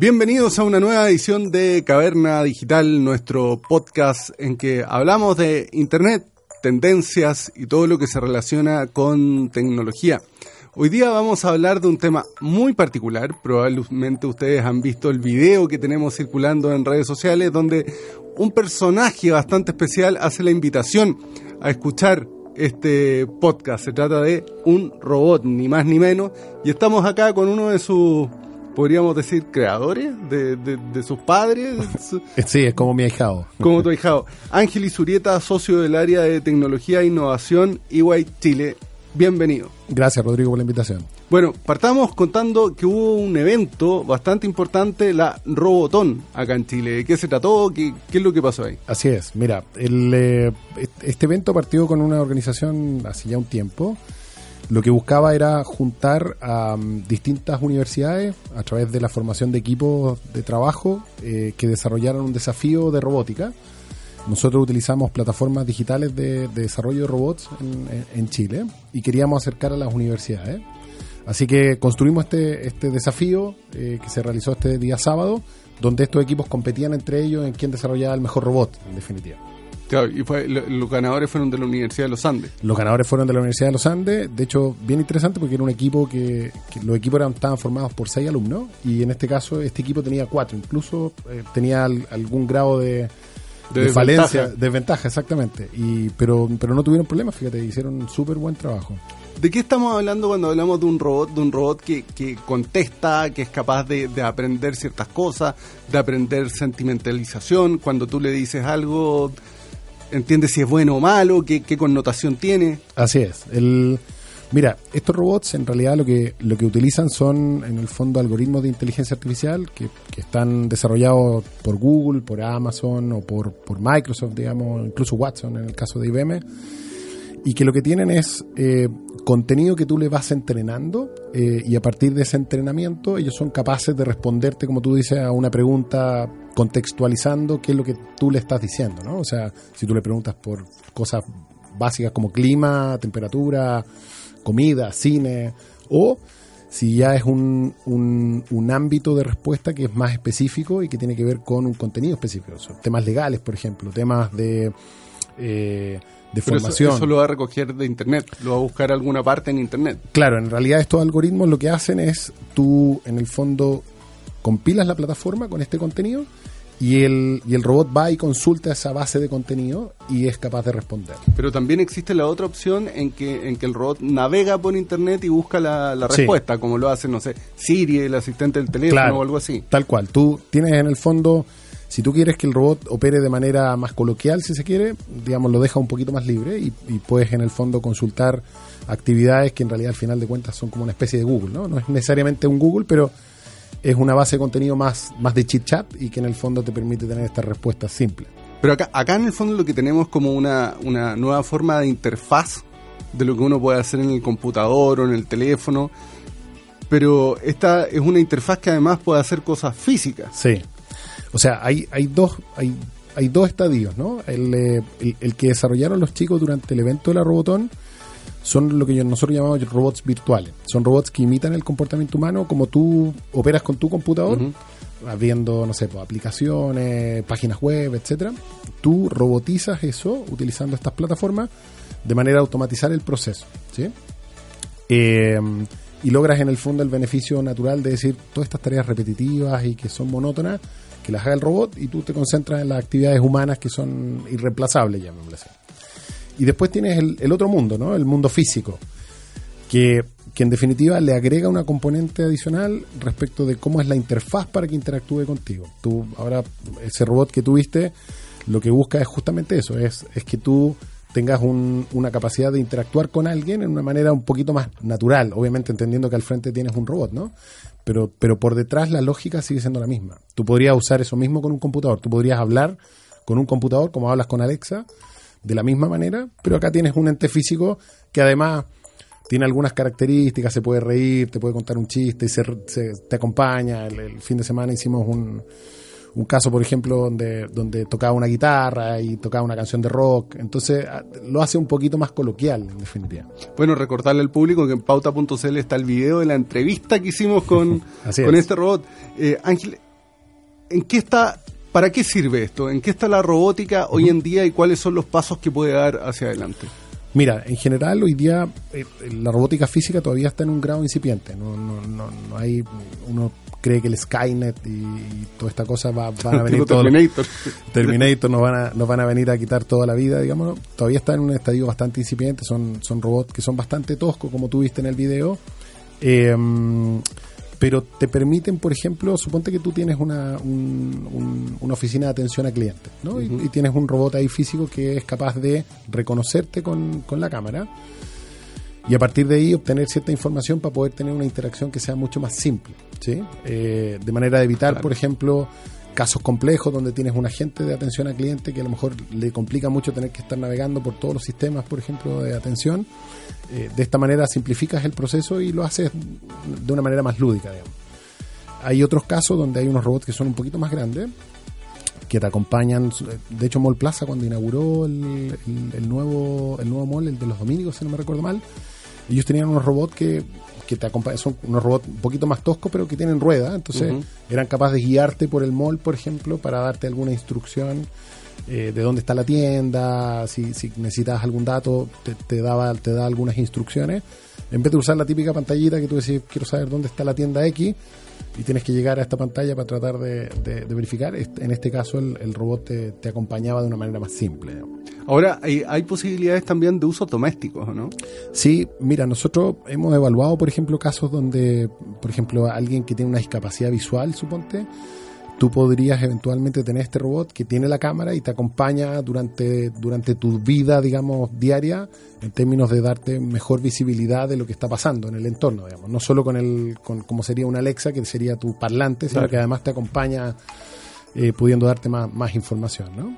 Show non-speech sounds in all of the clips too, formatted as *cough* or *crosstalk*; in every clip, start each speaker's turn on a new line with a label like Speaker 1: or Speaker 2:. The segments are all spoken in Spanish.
Speaker 1: Bienvenidos a una nueva edición de Caverna Digital, nuestro podcast en que hablamos de Internet, tendencias y todo lo que se relaciona con tecnología. Hoy día vamos a hablar de un tema muy particular, probablemente ustedes han visto el video que tenemos circulando en redes sociales donde un personaje bastante especial hace la invitación a escuchar este podcast. Se trata de un robot, ni más ni menos, y estamos acá con uno de sus podríamos decir, creadores de, de, sus padres. *laughs*
Speaker 2: Sí, es como mi ahijado.
Speaker 1: Como tu ahijado. Ángel Isurieta, socio del área de tecnología e innovación EY Chile. Bienvenido.
Speaker 2: Gracias, Rodrigo, por la invitación.
Speaker 1: Bueno, partamos contando que hubo un evento bastante importante, la Robotón, acá en Chile. ¿De qué se trató? ¿Qué, qué es lo que pasó ahí?
Speaker 2: Así es. Mira, el, eh, este evento partió con una organización hace ya un tiempo lo que buscaba era juntar a um, distintas universidades a través de la formación de equipos de trabajo eh, que desarrollaran un desafío de robótica. Nosotros utilizamos plataformas digitales de, desarrollo de robots en, Chile y queríamos acercar a las universidades. Así que construimos este, este desafío eh, que se realizó este día sábado, donde estos equipos competían entre ellos en quién desarrollaba el mejor robot, en definitiva.
Speaker 1: Claro, y fue, los ganadores fueron de la Universidad de los Andes.
Speaker 2: Los ganadores fueron de la Universidad de los Andes. De hecho, bien interesante porque era un equipo que, los equipos eran, estaban formados por seis alumnos y en este caso este equipo tenía cuatro. Incluso eh, tenía algún grado de, de, falencia, desventaja, exactamente. Y, pero, pero no tuvieron problemas, fíjate, hicieron súper buen trabajo.
Speaker 1: ¿De qué estamos hablando cuando hablamos de un robot, de un robot que, que contesta, que es capaz de, de, aprender ciertas cosas, de aprender sentimentalización? Cuando tú le dices algo, entiende si es bueno o malo, qué, connotación tiene.
Speaker 2: Así es. El, mira, estos robots en realidad lo que, lo que utilizan son en el fondo algoritmos de inteligencia artificial que, están desarrollados por Google, por Amazon o por, por Microsoft, digamos, incluso Watson en el caso de IBM y que lo que tienen es eh, contenido que tú le vas entrenando eh, y a partir de ese entrenamiento ellos son capaces de responderte, como tú dices, a una pregunta contextualizando qué es lo que tú le estás diciendo, ¿no? O sea, si tú le preguntas por cosas básicas como clima, temperatura, comida, cine, o si ya es un, un, un, ámbito de respuesta que es más específico y que tiene que ver con un contenido específico. temas legales, por ejemplo, temas de... Eh, de formación.
Speaker 1: Eso, lo va a recoger de Internet, lo va a buscar alguna parte en Internet.
Speaker 2: Claro, en realidad estos algoritmos lo que hacen es tú, en el fondo, compilas la plataforma con este contenido y el, y el robot va y consulta esa base de contenido y es capaz de responder.
Speaker 1: Pero también existe la otra opción en que, en que el robot navega por internet y busca la, respuesta, como lo hace, no sé, Siri, el asistente del teléfono o algo así.
Speaker 2: Tal cual. Tú tienes en el fondo si tú quieres que el robot opere de manera más coloquial, si se quiere, digamos, lo deja un poquito más libre y, puedes en el fondo consultar actividades que en realidad al final de cuentas son como una especie de Google, ¿no? No es necesariamente un Google, pero es una base de contenido más, más de chit chat y que en el fondo te permite tener estas respuestas simples.
Speaker 1: Pero acá, acá en el fondo lo que tenemos como una, una nueva forma de interfaz de lo que uno puede hacer en el computador o en el teléfono. Pero esta es una interfaz que además puede hacer cosas físicas.
Speaker 2: Sí. O sea, hay, hay dos, hay, hay dos estadios, ¿no? Eh, el, el, que desarrollaron los chicos durante el evento de la Robotón son lo que nosotros llamamos robots virtuales. Son robots que imitan el comportamiento humano como tú operas con tu computador, viendo, no sé, pues, aplicaciones, páginas web, etcétera. Tú robotizas eso utilizando estas plataformas de manera a automatizar el proceso, ¿sí? Eh, y logras en el fondo el beneficio natural de decir todas estas tareas repetitivas y que son monótonas, que las haga el robot y tú te concentras en las actividades humanas que son irreemplazables, llamémosle así. Y después tienes el, otro mundo, ¿no? El mundo físico, que, que, en definitiva le agrega una componente adicional respecto de cómo es la interfaz para que interactúe contigo. Tú, ahora, ese robot que tuviste, lo que busca es justamente eso, es, es que tú tengas una capacidad de interactuar con alguien en una manera un poquito más natural, obviamente entendiendo que al frente tienes un robot, ¿no? Pero, pero por detrás la lógica sigue siendo la misma. Tú podrías usar eso mismo con un computador, tú podrías hablar con un computador como hablas con Alexa, de la misma manera, pero acá tienes un ente físico que además tiene algunas características, se puede reír, te puede contar un chiste, y se, te acompaña. el fin de semana hicimos un, un caso, por ejemplo, donde, donde tocaba una guitarra y tocaba una canción de rock. Entonces ah, lo hace un poquito más coloquial, en definitiva.
Speaker 1: Bueno, recordarle al público que en pauta.cl está el video de la entrevista que hicimos con, *laughs* con este robot. Eh, Ángel, ¿en qué está, para qué sirve esto? ¿En qué está la robótica hoy en día y cuáles son los pasos que puede dar hacia adelante?
Speaker 2: Mira, en general hoy día eh, la robótica física todavía está en un grado incipiente. No, no, no, no hay uno cree que el Skynet y, toda esta cosa va, van a *laughs* venir todos Terminator. *laughs* Terminator nos van a nos van a venir a quitar toda la vida, digamos. Todavía está en un estadio bastante incipiente. Son son robots que son bastante toscos, como tú viste en el video. Eh, pero te permiten, por ejemplo, suponte que tú tienes una, una oficina de atención a clientes, ¿no? y, tienes un robot ahí físico que es capaz de reconocerte con, con la cámara y a partir de ahí obtener cierta información para poder tener una interacción que sea mucho más simple, ¿sí? Eh, de manera de evitar, por ejemplo, casos complejos donde tienes un agente de atención al cliente que a lo mejor le complica mucho tener que estar navegando por todos los sistemas, por ejemplo, de atención. Eh, de esta manera simplificas el proceso y lo haces de una manera más lúdica, digamos. Hay otros casos donde hay unos robots que son un poquito más grandes, que te acompañan. De hecho, Mall Plaza, cuando inauguró el, nuevo, el nuevo mall, el de los domingos, si no me recuerdo mal, ellos tenían unos robots que que te acompañan, son unos robots un poquito más toscos, pero que tienen rueda, entonces eran capaces de guiarte por el mall, por ejemplo, para darte alguna instrucción eh, de dónde está la tienda, si, si necesitas algún dato, te, daba, te da algunas instrucciones. En vez de usar la típica pantallita que tú decís, quiero saber dónde está la tienda X, y tienes que llegar a esta pantalla para tratar de, verificar. En este caso, el, robot te, acompañaba de una manera más simple.
Speaker 1: Ahora, hay, hay posibilidades también de uso domésticos, ¿no?
Speaker 2: Sí, mira, nosotros hemos evaluado, por ejemplo, casos donde, por ejemplo, alguien que tiene una discapacidad visual, suponte, tú podrías eventualmente tener este robot que tiene la cámara y te acompaña durante, durante tu vida, digamos, diaria, en términos de darte mejor visibilidad de lo que está pasando en el entorno, digamos. No solo con el, con, como sería una Alexa, que sería tu parlante, sino que además te acompaña eh, pudiendo darte más, más información, ¿no?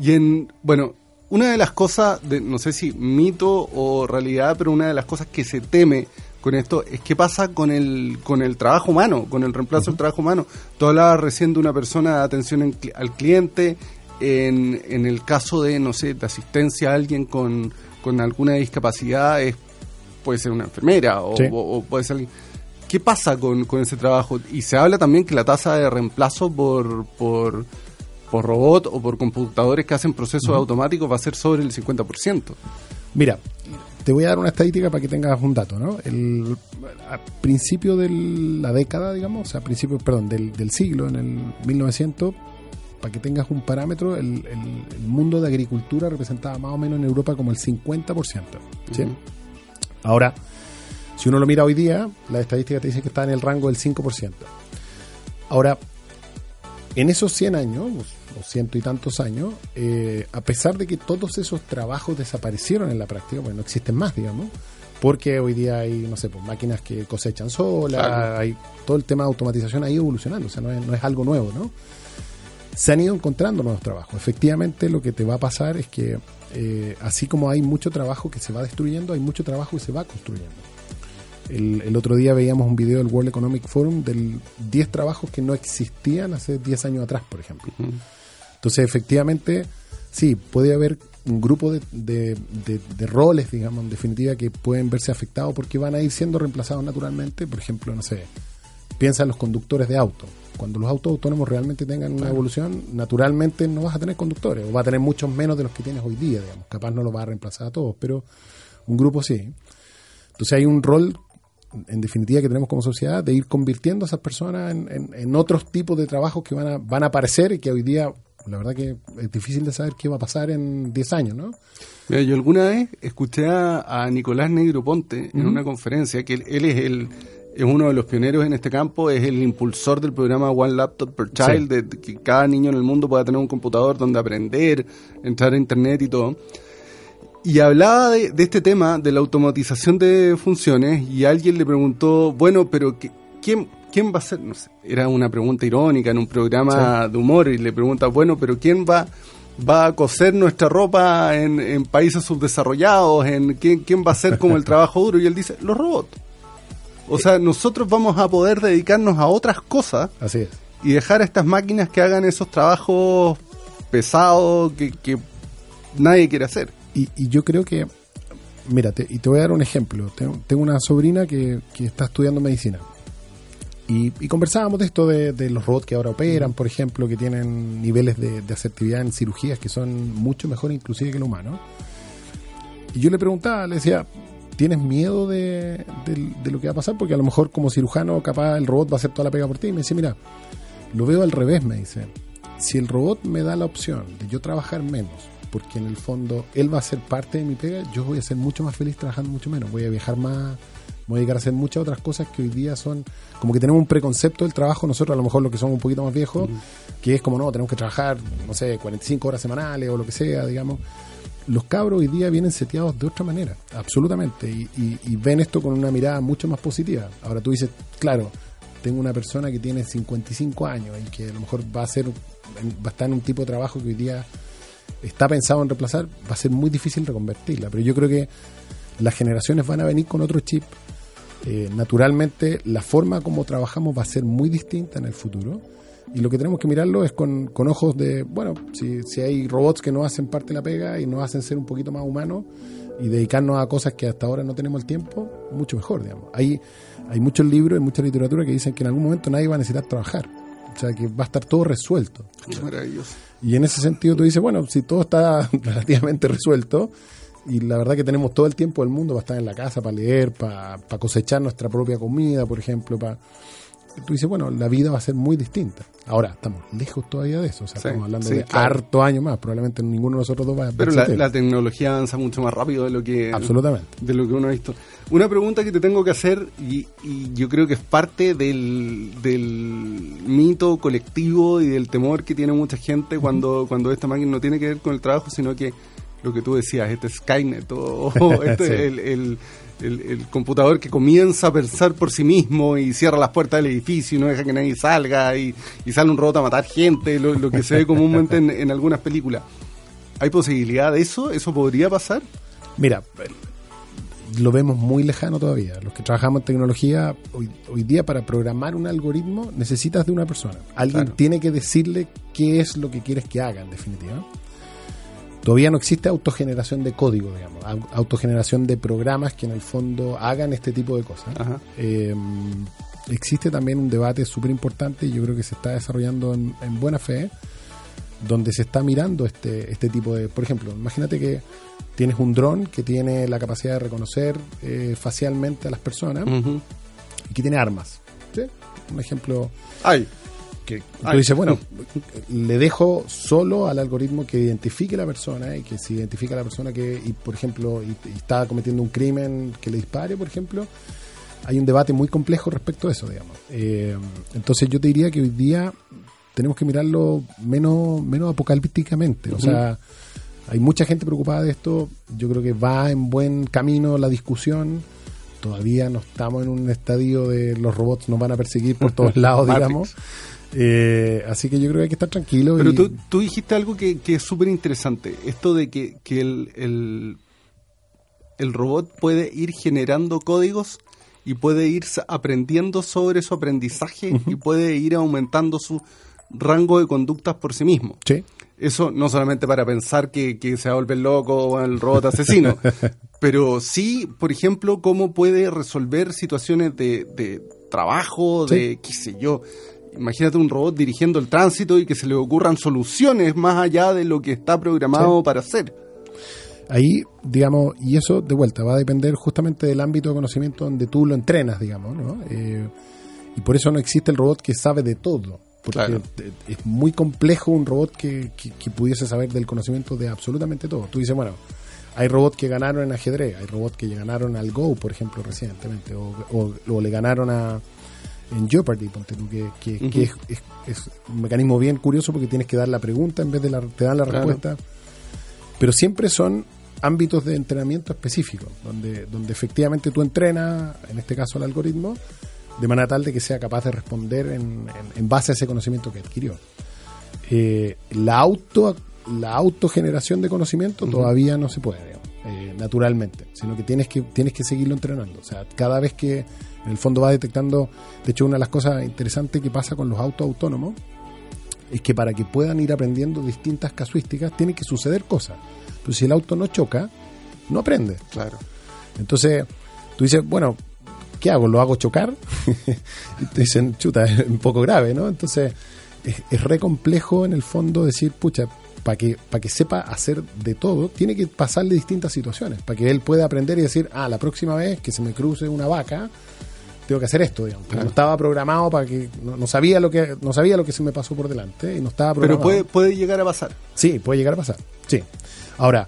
Speaker 1: Y en, bueno, una de las cosas, de, no sé si mito o realidad, pero una de las cosas que se teme con esto es qué pasa con el, con el trabajo humano, con el reemplazo del trabajo humano. Tú hablabas recién de una persona de atención al cliente, en, en, el caso de, no sé, de asistencia a alguien con, con alguna discapacidad, es, puede ser una enfermera o, puede ser alguien. ¿Qué pasa con, con, ese trabajo? Y se habla también que la tasa de reemplazo por, por, por robot o por computadores que hacen procesos automáticos va a ser sobre el 50%.
Speaker 2: Mira, te voy a dar una estadística para que tengas un dato, ¿no? El, a principio de la década, digamos, o sea, a principio, perdón, del, del siglo, en el 1900, para que tengas un parámetro, el, el, mundo de agricultura representaba más o menos en Europa como el 50%. ¿sí? Ahora, si uno lo mira hoy día, la estadística te dice que está en el rango del 5%. Ahora, en esos 100 años, ciento y tantos años, eh, a pesar de que todos esos trabajos desaparecieron en la práctica, bueno, no existen más, digamos, porque hoy día hay, no sé, pues máquinas que cosechan solas, hay todo el tema de automatización ha ido evolucionando, o sea, no es, no es algo nuevo, ¿no? Se han ido encontrando nuevos trabajos. Efectivamente, lo que te va a pasar es que, eh, así como hay mucho trabajo que se va destruyendo, hay mucho trabajo que se va construyendo. El, el, otro día veíamos un video del World Economic Forum del 10 trabajos que no existían hace 10 años atrás, por ejemplo. Entonces, efectivamente, sí, puede haber un grupo de, de, roles, digamos, en definitiva, que pueden verse afectados porque van a ir siendo reemplazados naturalmente. Por ejemplo, no sé, piensa en los conductores de auto. Cuando los autos autónomos realmente tengan una evolución, naturalmente no vas a tener conductores, o va a tener muchos menos de los que tienes hoy día, digamos. Capaz no lo va a reemplazar a todos, pero un grupo sí. Entonces hay un rol en definitiva que tenemos como sociedad de ir convirtiendo a esas personas en, en, en, otros tipos de trabajos que van a, van a aparecer y que hoy día la verdad que es difícil de saber qué va a pasar en 10 años, ¿no?
Speaker 1: Mira, yo alguna vez escuché a, Nicolás Negroponte en una conferencia que él, es el es uno de los pioneros en este campo, es el impulsor del programa One Laptop per Child, de que cada niño en el mundo pueda tener un computador donde aprender, entrar a internet y todo. Y hablaba de, este tema, de la automatización de funciones, y alguien le preguntó, bueno, pero ¿quién, ¿quién va a ser? No sé, era una pregunta irónica en un programa de humor y le pregunta, bueno, pero ¿quién va, va a coser nuestra ropa en, países subdesarrollados? En, ¿quién, ¿Quién va a hacer como el *laughs* trabajo duro? Y él dice, los robots. O sea, nosotros vamos a poder dedicarnos a otras cosas
Speaker 2: Así es.
Speaker 1: y dejar a estas máquinas que hagan esos trabajos pesados que, nadie quiere hacer.
Speaker 2: Y, yo creo que, mírate, y te voy a dar un ejemplo. Tengo, tengo una sobrina que, que está estudiando medicina Y, conversábamos de esto de, los robots que ahora operan, por ejemplo, que tienen niveles de, de, asertividad en cirugías que son mucho mejores inclusive que el humano. Y yo le preguntaba, le decía, ¿tienes miedo de, lo que va a pasar? Porque a lo mejor como cirujano capaz el robot va a hacer toda la pega por ti. Y me dice, mira, lo veo al revés, me dice. Si el robot me da la opción de yo trabajar menos, porque en el fondo él va a ser parte de mi pega, yo voy a ser mucho más feliz trabajando mucho menos. Voy a viajar más, voy a llegar a hacer muchas otras cosas que hoy día son como que tenemos un preconcepto del trabajo, nosotros a lo mejor los que somos un poquito más viejos, que es como no, tenemos que trabajar, no sé, 45 horas semanales o lo que sea, digamos. Los cabros hoy día vienen seteados de otra manera, absolutamente, y, ven esto con una mirada mucho más positiva. Ahora tú dices, claro, tengo una persona que tiene 55 años y que a lo mejor va a ser, va a estar en un tipo de trabajo que hoy día está pensado en reemplazar, va a ser muy difícil reconvertirla. Pero yo creo que las generaciones van a venir con otro chip, eh, naturalmente la forma como trabajamos va a ser muy distinta en el futuro y lo que tenemos que mirarlo es con, ojos de, bueno, si, si hay robots que no hacen parte de la pega y nos hacen ser un poquito más humanos y dedicarnos a cosas que hasta ahora no tenemos el tiempo, mucho mejor, digamos. Hay, hay muchos libros y mucha literatura que dicen que en algún momento nadie va a necesitar trabajar. O sea, que va a estar todo resuelto.
Speaker 1: Maravilloso.
Speaker 2: Y en ese sentido tú dices, bueno, si todo está *laughs* relativamente resuelto, y la verdad que tenemos todo el tiempo del mundo para estar en la casa, para leer, para, cosechar nuestra propia comida, por ejemplo, para tú dices, bueno, la vida va a ser muy distinta. Ahora, estamos lejos todavía de eso, o sea, estamos hablando de harto años más, probablemente ninguno de nosotros dos va a
Speaker 1: Pero la, tecnología avanza mucho más rápido de lo que
Speaker 2: Absolutamente.
Speaker 1: de lo que uno ha visto. Una pregunta que te tengo que hacer, y, y yo creo que es parte del, del, mito colectivo y del temor que tiene mucha gente cuando, cuando esta máquina no tiene que ver con el trabajo, sino que lo que tú decías, este Skynet o, *laughs* este, el, el, computador que comienza a pensar por sí mismo y cierra las puertas del edificio y no deja que nadie salga y, sale un robot a matar gente, lo, que se ve comúnmente en, algunas películas. ¿Hay posibilidad de eso? ¿Eso podría pasar?
Speaker 2: Mira, lo vemos muy lejano todavía. Los que trabajamos en tecnología, hoy, día para programar un algoritmo necesitas de una persona. Alguien tiene que decirle qué es lo que quieres que haga, en definitiva. Todavía no existe autogeneración de código, digamos, autogeneración de programas que en el fondo hagan este tipo de cosas. Em, existe también un debate súper importante y yo creo que se está desarrollando en, buena fe, donde se está mirando este, este tipo de... Por ejemplo, imagínate que tienes un dron que tiene la capacidad de reconocer eh, facialmente a las personas y que tiene armas. Un ejemplo...
Speaker 1: Ay
Speaker 2: que tú dices, bueno, le dejo solo al algoritmo que identifique la persona y que si identifica a la persona que, y, por ejemplo, y, está cometiendo un crimen que le dispare, por ejemplo, hay un debate muy complejo respecto a eso, digamos. Eh, entonces yo te diría que hoy día tenemos que mirarlo menos, menos apocalípticamente. O sea, hay mucha gente preocupada de esto. Yo creo que va en buen camino la discusión. Todavía no estamos en un estadio de los robots nos van a perseguir por todos *laughs* lados, digamos. Eh, así que yo creo que hay que estar tranquilo.
Speaker 1: Pero tú, tú, dijiste algo que, es súper interesante. Esto de que, el, el, robot puede ir generando códigos y puede ir aprendiendo sobre su aprendizaje y puede ir aumentando su rango de conductas por sí mismo.
Speaker 2: Sí.
Speaker 1: Eso no solamente para pensar que, se va a volver loco el robot asesino, *laughs* pero sí, por ejemplo, cómo puede resolver situaciones de, de trabajo, de qué sé yo, imagínate un robot dirigiendo el tránsito y que se le ocurran soluciones más allá de lo que está programado para hacer.
Speaker 2: Ahí, digamos, y eso de vuelta va a depender justamente del ámbito de conocimiento donde tú lo entrenas, digamos, ¿no? Eh, y por eso no existe el robot que sabe de todo. Porque es muy complejo un robot que, pudiese saber del conocimiento de absolutamente todo. Tú dices, bueno, hay robots que ganaron en ajedrez, hay robots que ganaron al Go, por ejemplo, recientemente, o le ganaron a, en Jeopardy, ponte tú, que, que, es, un mecanismo bien curioso porque tienes que dar la pregunta en vez de la, te dan la respuesta. Pero siempre son ámbitos de entrenamiento específicos, donde, donde efectivamente tú entrenas, en este caso el algoritmo, de manera tal de que sea capaz de responder en, en, base a ese conocimiento que adquirió. Eh, la auto la autogeneración de conocimiento todavía no se puede, eh, naturalmente, sino que tienes que tienes que seguirlo entrenando. O sea, cada vez que en el fondo va detectando, de hecho una de las cosas interesantes que pasa con los autos autónomos es que para que puedan ir aprendiendo distintas casuísticas tiene que suceder cosas. Entonces si el auto no choca, no aprende.
Speaker 1: Claro.
Speaker 2: Entonces tú dices, bueno, ¿qué hago? ¿Lo hago chocar? *laughs* y te dicen, chuta, es un poco grave, ¿no? Entonces, es, es re complejo en el fondo decir, pucha, para que, para que sepa hacer de todo, tiene que pasarle distintas situaciones, para que él pueda aprender y decir, ah, la próxima vez que se me cruce una vaca, tengo que hacer esto, digamos. No estaba programado para que, no, no sabía lo que, no sabía lo que se me pasó por delante y no estaba
Speaker 1: Pero puede, puede llegar a pasar.
Speaker 2: Sí, puede llegar a pasar. Sí. Ahora,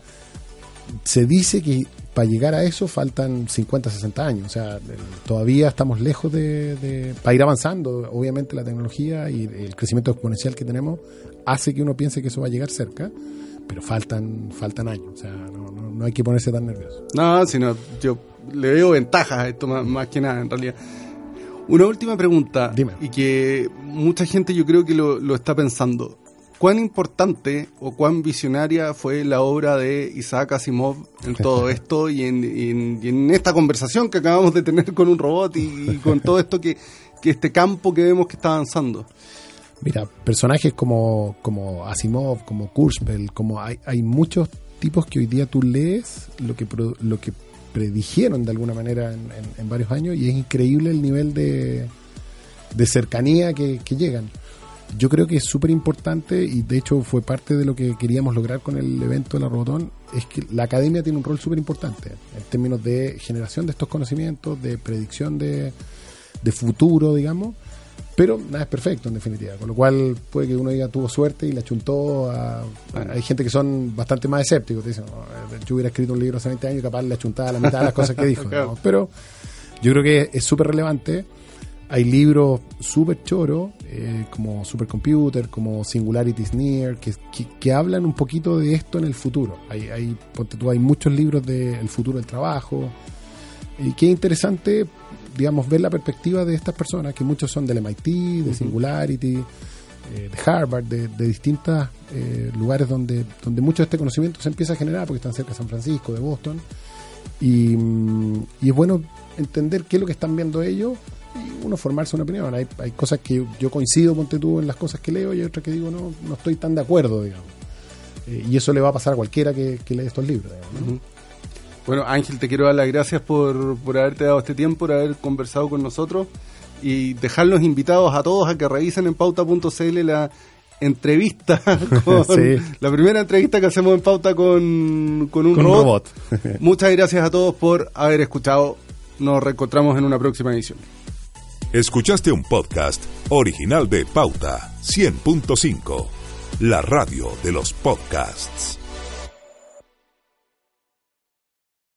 Speaker 2: se dice que para llegar a eso faltan 50, 60 años. O sea, todavía estamos lejos de, de- Para ir avanzando, obviamente la tecnología y el crecimiento exponencial que tenemos hace que uno piense que eso va a llegar cerca, pero faltan, faltan años. O sea, no, no- no hay que ponerse tan nervioso.
Speaker 1: No, sino yo le veo ventajas a esto más, más que nada, en realidad. Una última pregunta,
Speaker 2: Dime.
Speaker 1: y que mucha gente yo creo que lo, lo está pensando. ¿Cuán importante o cuán visionaria fue la obra de Isaac Asimov en *laughs* todo esto y en, y en- y en esta conversación que acabamos de tener con un robot y, y con todo esto que, que este campo que vemos que está avanzando?
Speaker 2: Mira, personajes como, como Asimov, como Kurzweil, como hay, hay muchos tipos que hoy día tú lees lo que, lo que predijeron de alguna manera en, en- en varios años y es increíble el nivel de, de cercanía que, que llegan. Yo creo que es súper importante y de hecho fue parte de lo que queríamos lograr con el evento de la Robotón, es que la academia tiene un rol súper importante en términos de generación de estos conocimientos, de predicción de, de futuro, digamos, pero nada es perfecto en definitiva, con lo cual puede que uno diga tuvo suerte y le achuntó a, a- hay gente que son bastante más escépticos, te dicen, "No, yo hubiera escrito un libro hace 20 años y capaz le achuntaba la mitad de las cosas que dijo, *laughs* digamos. pero yo creo que es súper relevante. Hay libros súper choros, eh, como Supercomputer, como Singularity is Near, que, que, que hablan un poquito de esto en el futuro. Hay, hay, hay muchos libros del futuro del trabajo. Y qué interesante, digamos, ver la perspectiva de estas personas, que muchos son del MIT, de Singularity, eh, de Harvard, de, de distintos lugares donde, donde mucho de este conocimiento se empieza a generar, porque están cerca de San Francisco, de Boston. Y, mm, y es bueno entender qué es lo que están viendo ellos y uno formarse una opinión. Hay, hay cosas que yo coincido, ponte tú, en las cosas que leo y hay otras que digo, no, no estoy tan de acuerdo, digamos. Eh, y eso le va a pasar a cualquiera que, que lee estos libros, digamos, ¿no?
Speaker 1: Ujú. Bueno, Ángel, te quiero dar las gracias por, por haberte dado este tiempo, por haber conversado con nosotros y dejarlos invitados a todos a que revisen en pauta.cl la entrevista, *laughs* con, *laughs*
Speaker 2: Sí.
Speaker 1: la primera entrevista que hacemos en pauta con, con un
Speaker 2: Con un
Speaker 1: robot.
Speaker 2: robot.
Speaker 1: Muchas gracias a todos por haber escuchado. Nos reencontramos en una próxima edición.
Speaker 3: Escuchaste un podcast original de Pauta 100.5, la radio de los podcasts.